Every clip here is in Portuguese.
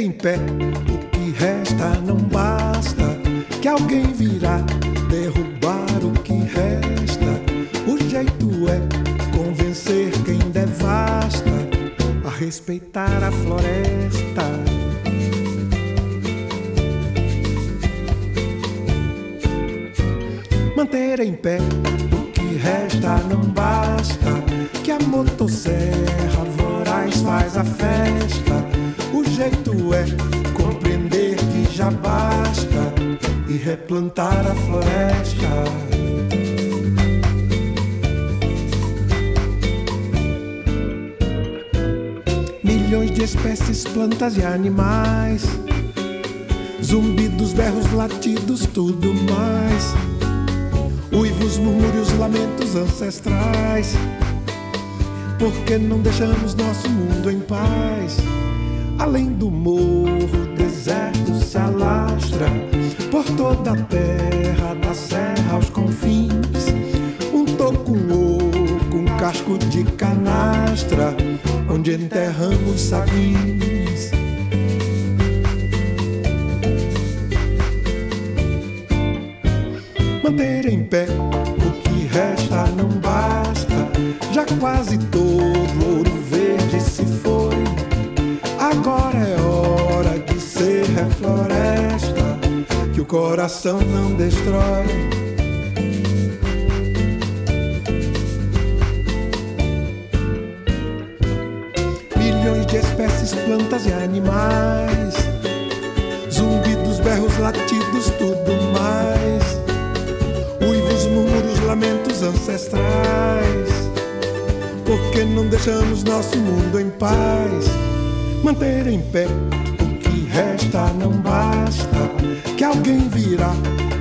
em pé, o que resta não basta. Que alguém virá derrubar o que resta. O jeito é convencer quem devasta a respeitar a floresta. Manter em pé o que resta não basta. Que a motosserra voraz faz a festa jeito é compreender que já basta e replantar a floresta. Milhões de espécies, plantas e animais. Zumbidos, berros, latidos, tudo mais. Uivos, murmúrios, lamentos ancestrais. Por que não deixamos nosso mundo em paz? Além do morro, o deserto se alastra por toda a terra, da serra aos confins. Um toco, oco, um casco de canastra, onde enterramos sabins. Manter em pé coração não destrói. Milhões de espécies, plantas e animais, zumbidos, berros, latidos, tudo mais. Uivos, murmúrios, lamentos ancestrais. Por que não deixamos nosso mundo em paz? manter em pé. Que resta não basta, que alguém virá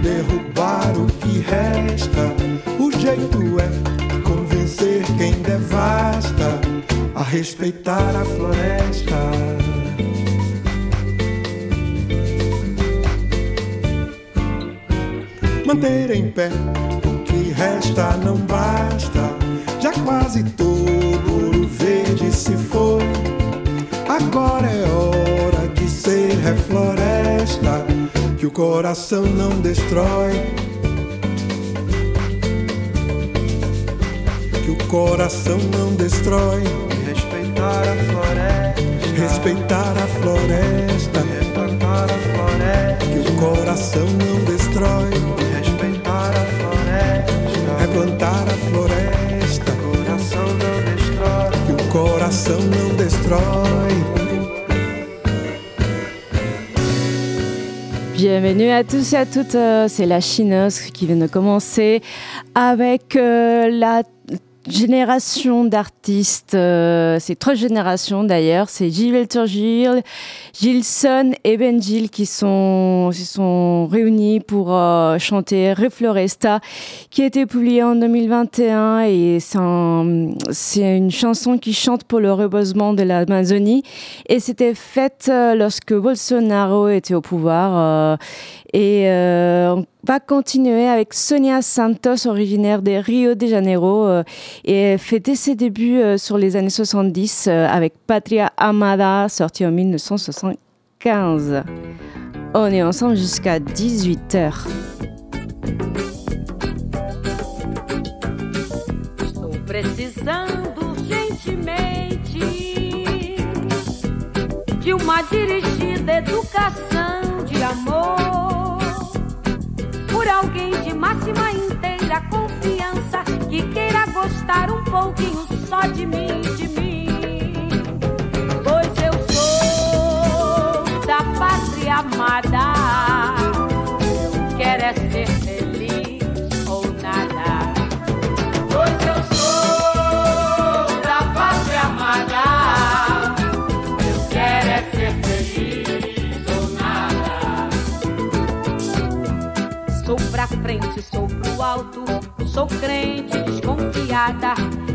derrubar o que resta. O jeito é convencer quem devasta a respeitar a floresta. Manter em pé o que resta não basta, já quase todo ouro verde se foi Agora é hora de ser refloresta, que o coração não destrói. Que o coração não destrói. Respeitar a floresta. Respeitar a floresta. Replantar a floresta. Que o coração não destrói. Respeitar a floresta. Replantar a floresta. Que o coração não destrói. Que o coração não destrói. Bienvenue à tous et à toutes, euh, c'est la chineuse qui vient de commencer avec euh, la génération d'artistes, euh, c'est trois générations d'ailleurs, c'est Gilles Gilles, Gilson et Ben Gilles qui sont, se sont réunis pour euh, chanter Refloresta qui a été publié en 2021 et c'est une chanson qui chante pour le reboisement de l'Amazonie. Et c'était faite euh, lorsque Bolsonaro était au pouvoir et on va continuer avec Sonia Santos, originaire de Rio de Janeiro, euh, et fêter ses débuts euh, sur les années 70 euh, avec Patria Amada, sorti en 1975. On est ensemble jusqu'à 18h. precisando urgentemente de uma dirigida educação de amor. Por alguém de máxima inteira confiança que queira gostar um pouquinho só de mim, de mim. Pois eu sou da pátria amada, alto, sou crente, desconfiada.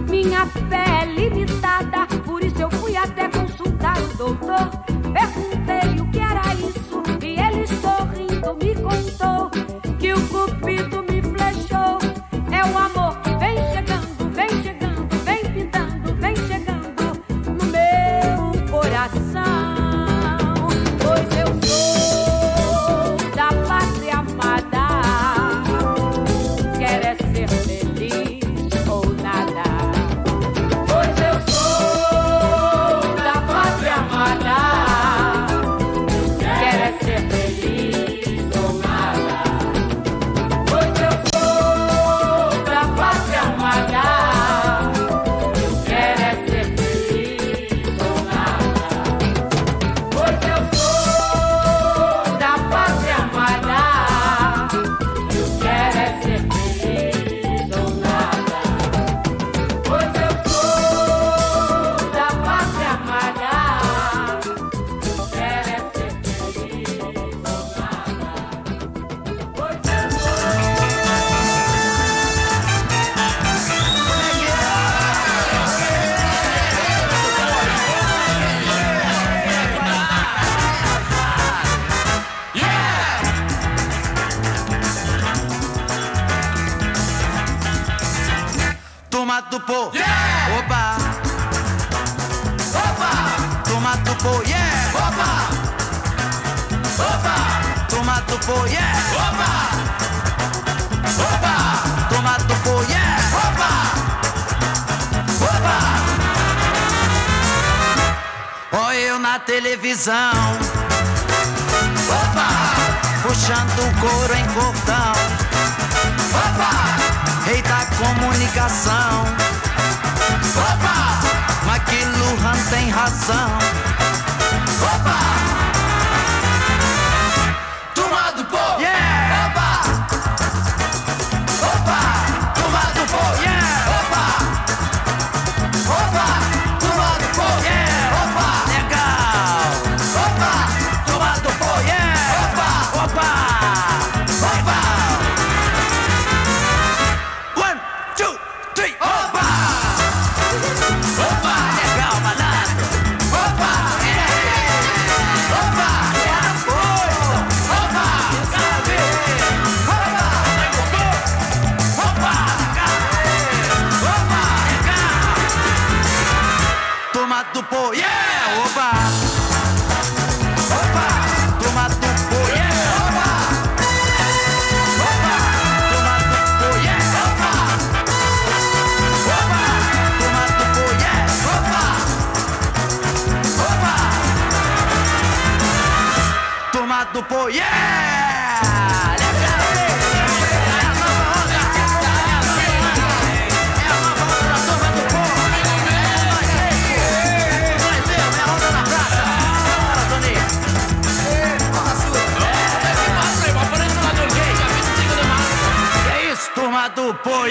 Minha fé é limitada, por isso eu fui até consultar o doutor. Tem do pô, yeah! Turma do Pô,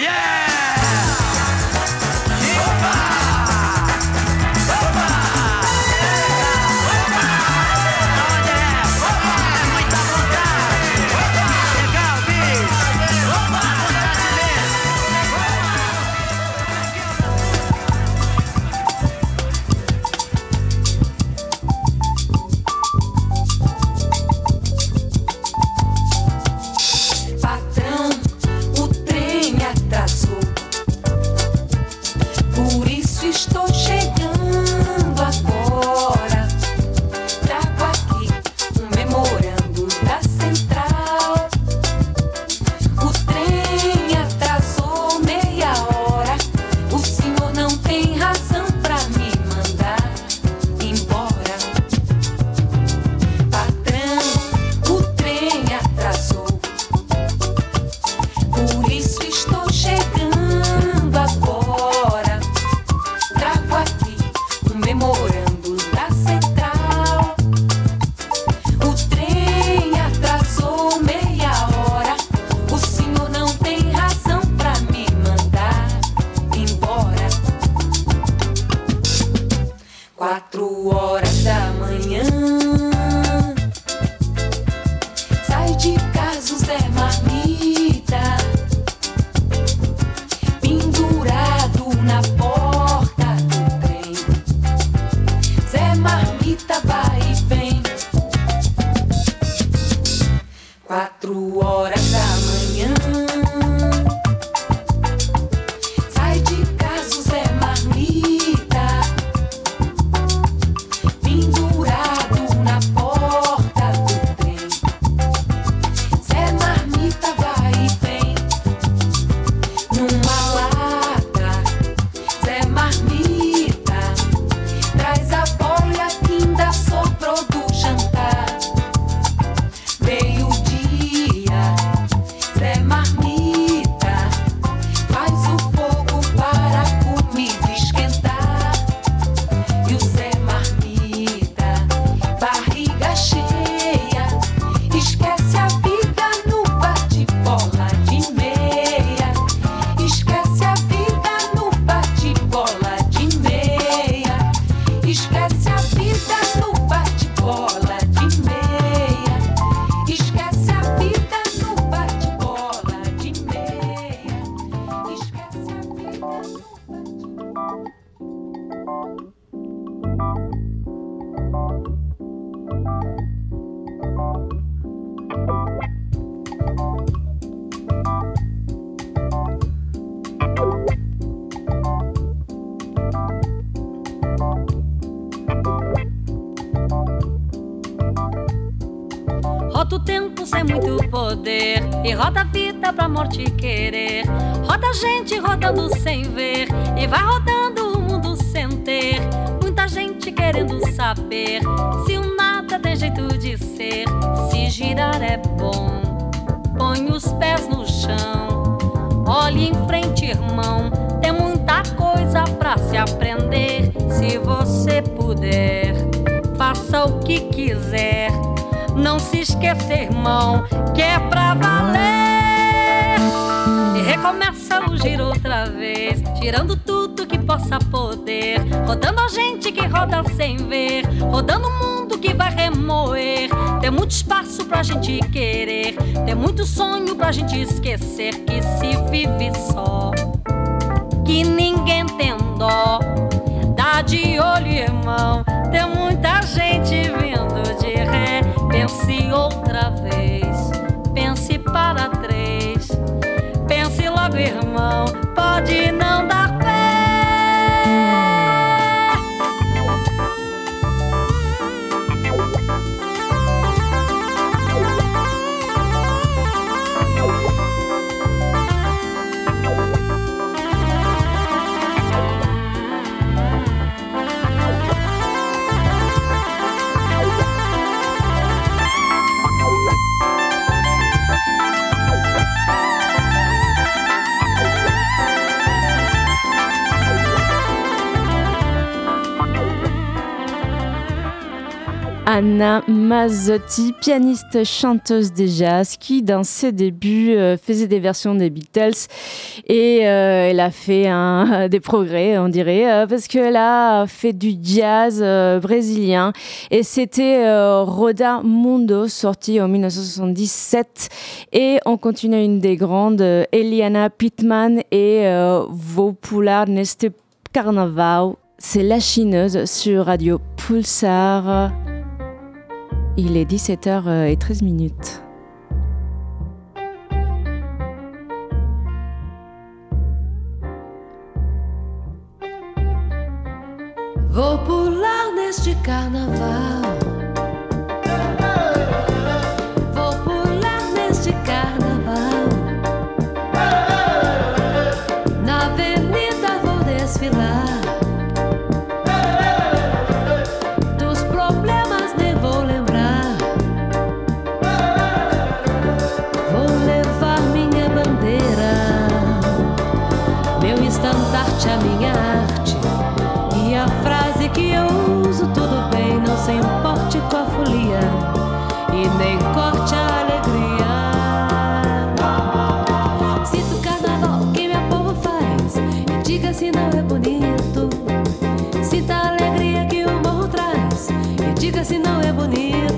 Rota o tempo sem muito poder E roda a vida pra morte querer. Roda a gente rodando sem ver E vai rodando o mundo sem ter. Muita gente querendo saber Se o nada tem jeito de ser. Se girar é bom Põe os pés no chão. Olhe em frente, irmão Tem muita coisa pra se aprender. Se você puder, faça o que quiser. Não se esqueça, irmão, que é pra valer. E recomeça o giro outra vez, tirando tudo que possa poder. Rodando a gente que roda sem ver, rodando o mundo que vai remoer. Tem muito espaço pra gente querer, tem muito sonho pra gente esquecer que se vive só. Que ninguém tem dó. De olho, irmão. Tem muita gente vindo de ré. Pense outra vez. Pense para três. Pense logo, irmão. Pode não dar Anna Mazzotti, pianiste chanteuse de jazz qui dans ses débuts euh, faisait des versions des Beatles. Et euh, elle a fait des progrès on dirait euh, parce qu'elle a fait du jazz brésilien. Et c'était Roda Mundo sorti en 1977 et on continue une des grandes Eliana Pittman et Vopular Neste Carnaval. C'est La Chineuse sur Radio Pulsar. Il est 17h13 minutes. Vou pular neste carnaval. Se não é bonito.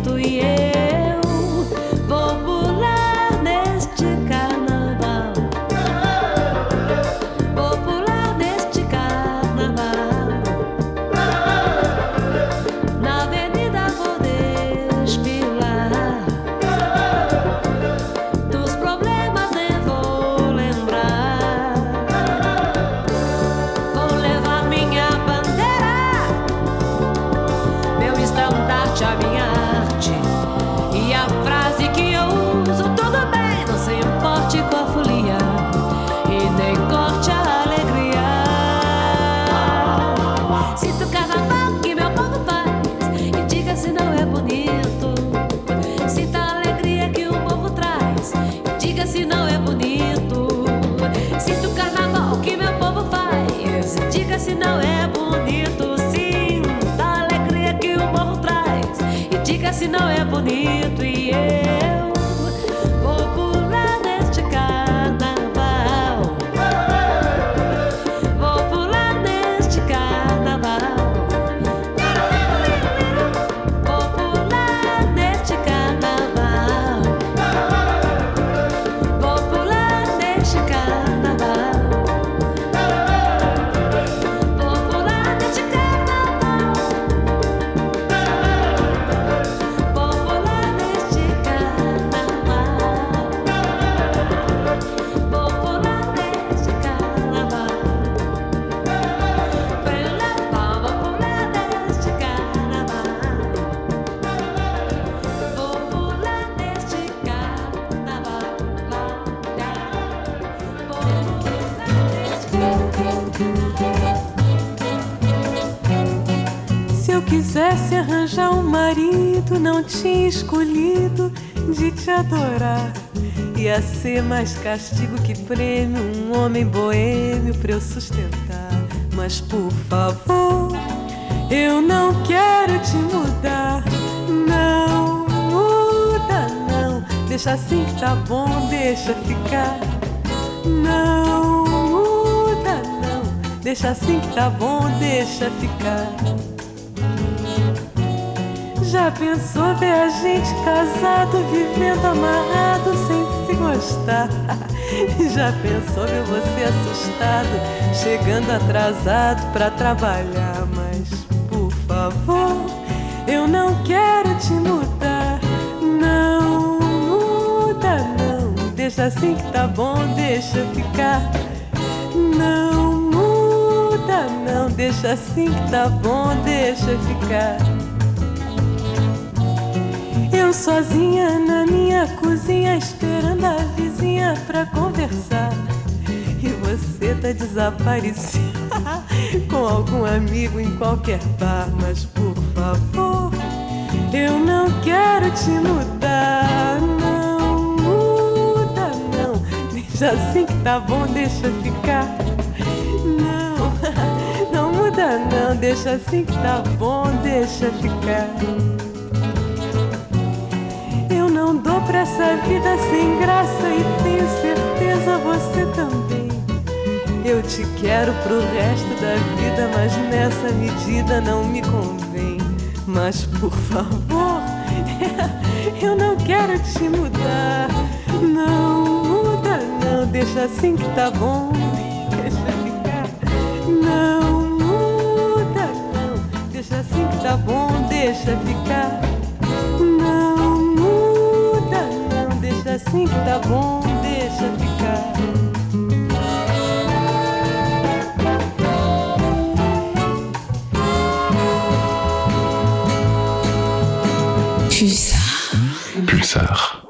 Se não é bonito E eu arranjar um marido, não tinha escolhido de te adorar. Ia ser mais castigo que prêmio, um homem boêmio pra eu sustentar. Mas por favor, eu não quero te mudar. Não muda, não. Deixa assim que tá bom, deixa ficar. Não muda, não. Deixa assim que tá bom, deixa ficar. Já pensou ver a gente casado, vivendo amarrado sem se gostar? Já pensou ver você assustado, chegando atrasado pra trabalhar? Mas por favor, eu não quero te mudar. Não muda, não. Deixa assim que tá bom, deixa ficar. Não muda, não. Deixa assim que tá bom, deixa ficar. Eu sozinha na minha cozinha, esperando a vizinha pra conversar. E você tá desaparecida com algum amigo em qualquer bar. Mas por favor, eu não quero te mudar. Não muda, não. Deixa assim que tá bom, deixa ficar. Não, não muda, não. Deixa assim que tá bom, deixa ficar. Eu não dou pra essa vida sem graça e tenho certeza você também. Eu te quero pro resto da vida, mas nessa medida não me convém. Mas por favor, eu não quero te mudar. Não muda, não, deixa assim que tá bom. Deixa ficar. Não muda, não, deixa assim que tá bom, deixa ficar. muita Pulsar.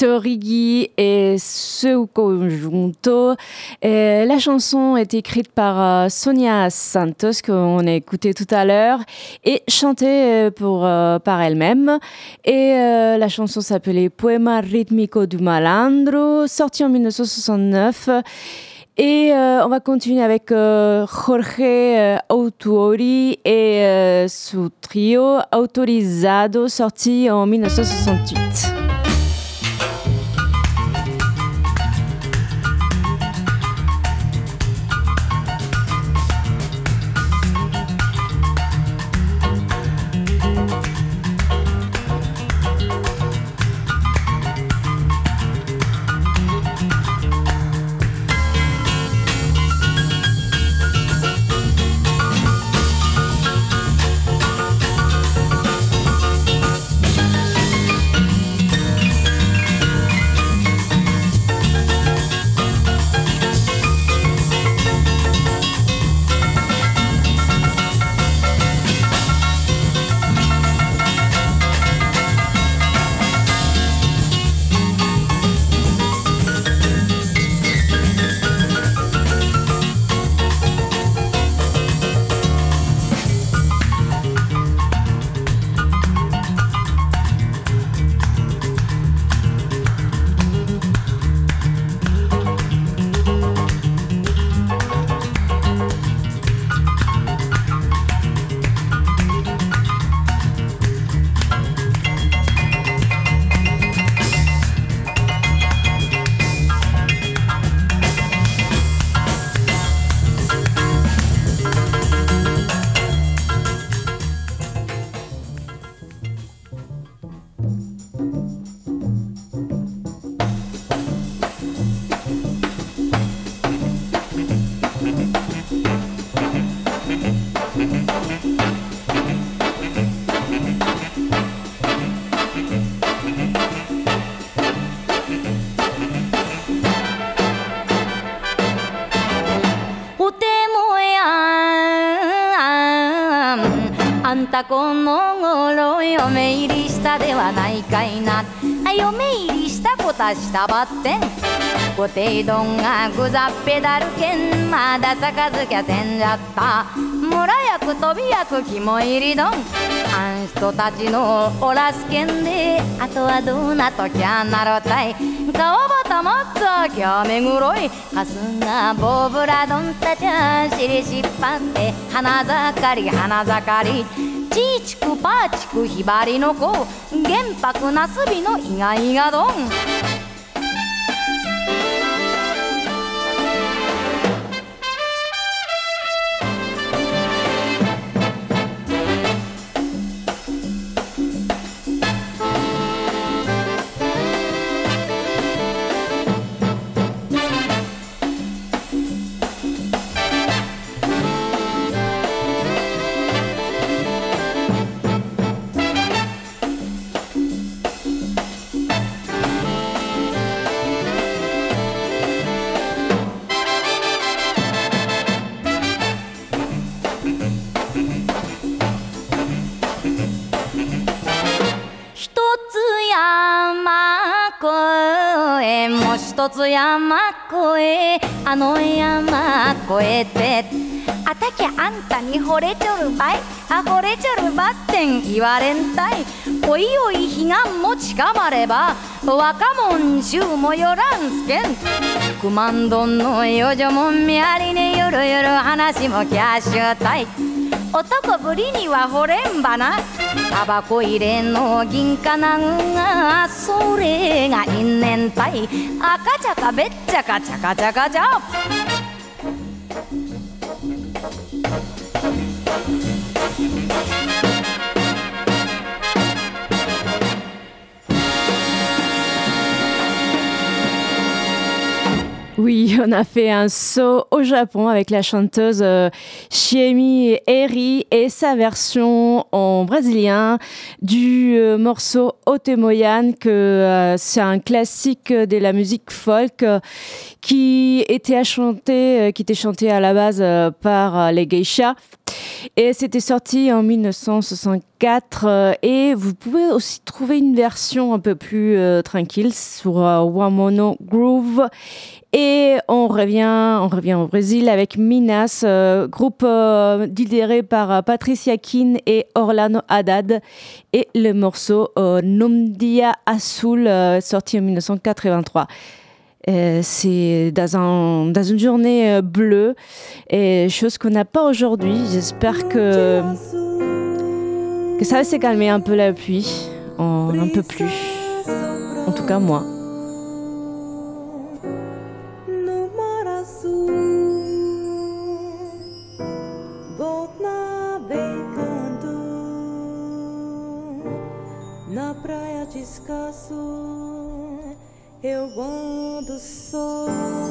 Cito Rigui et ce conjunto. La chanson est écrite par euh, Sonia Santos, qu'on a écouté tout à l'heure, et chantée euh, pour, euh, par elle-même. Et la chanson s'appelait Poema ritmico du malandro, sortie en 1969. Et on va continuer avec Jorge Autuori et son trio Autorizado, sorti en 1968. この頃嫁入りしたではないかいな嫁入りしたこたしたばって。んごていどんがぐざっぺだるけんまだ杯きゃせんじゃった。村役飛び役肝入りどん。あん人たちのおらすけんであとはどうなときゃなろたい。川端松はきゃめぐろい。かすがボブラドンたちゃ尻しっぱって花盛り花盛り。ちいちくぱーちくひばりの子玄白なすびの意外がどん。あの山越えてあたきゃあんたに惚れちょるばい。あ惚れちょるばってん言われんたい。おいおい彼岸も近まれば。若者衆もよらんすけん。九万ドンのよ女もんみやりによるよる話もキャッシュたい。男ぶりには惚れんばな。タバコ入れの銀貨なんがそれが因縁たい赤ちゃかべっちゃかちゃかちゃかちゃ on a fait un saut au Japon avec la chanteuse euh, Shiemi Eri et sa version en brésilien du euh, morceau Otemoyan, que euh, c'est un classique de la musique folk euh, qui était euh, qui était chanté à la base euh, par euh, les geishas. Et c'était sorti en 1964 euh, et vous pouvez aussi trouver une version un peu plus euh, tranquille sur euh, Wamono Groove. Et on revient, on revient au Brésil avec Minas, euh, groupe euh, par euh, Patricia Kin et Orlando Haddad. Et le morceau euh, Numdia Azul, sorti en 1983. Euh, c'est dans, un, dans une journée bleue, et chose qu'on n'a pas aujourd'hui. J'espère que, que ça va se calmer un peu la pluie, en, un peu plus. En tout cas, moi. Eu ando só.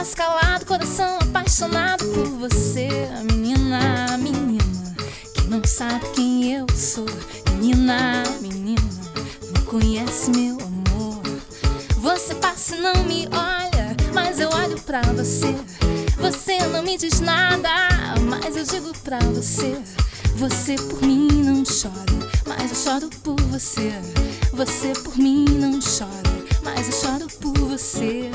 quase calado, coração apaixonado por você, menina, menina, que não sabe quem eu sou, menina, menina, não conhece meu amor. Você passa e não me olha, mas eu olho pra você. Você não me diz nada, mas eu digo pra você. Você por mim não chora, mas eu choro por você. Você por mim não chora, mas eu choro por você.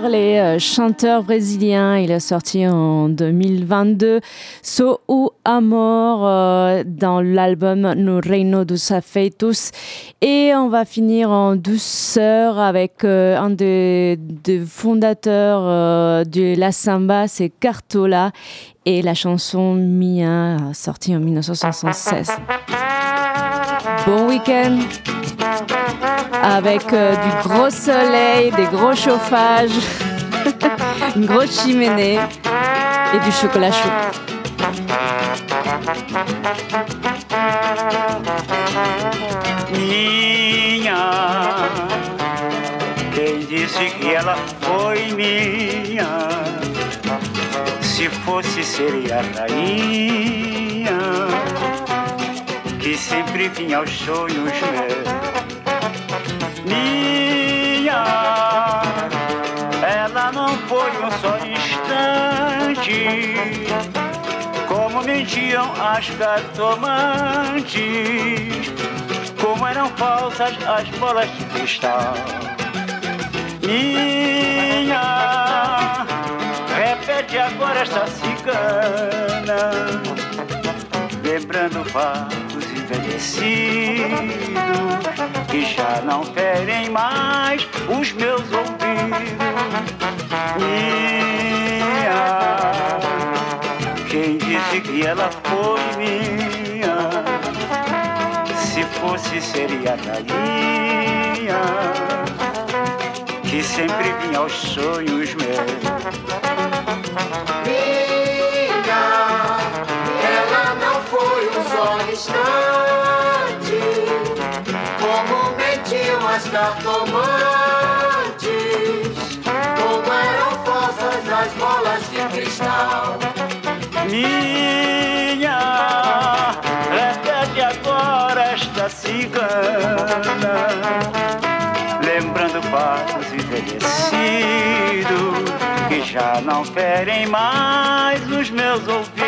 Berle, euh, chanteur brésilien, il a sorti en 2022 So ou Amor euh, dans l'album No Reino dos Afeitos. Et on va finir en douceur avec euh, un des, fondateurs de la samba, c'est Cartola, et la chanson Mia, sortie en 1976. Bon week-end avec euh, du gros soleil, des gros chauffages, une grosse chiménée et du chocolat chaud. Minha, quem disse que ela foi minha? Se fosse seria a rainha que sempre vinha aos sonhos meus minha. Ela não foi um só instante, como mentiam as cartomantes, como eram falsas as bolas de cristal. Minha, repete agora esta cigana, lembrando fatos envelhecidos que já não ferem mais os meus ouvidos. Minha, quem disse que ela foi minha? Se fosse, seria rainha, que sempre vinha aos sonhos meus. Cartomantes, como eram falsas as bolas de cristal. Minha, repete agora esta cigana, lembrando fatos envelhecidos que já não ferem mais os meus ouvidos.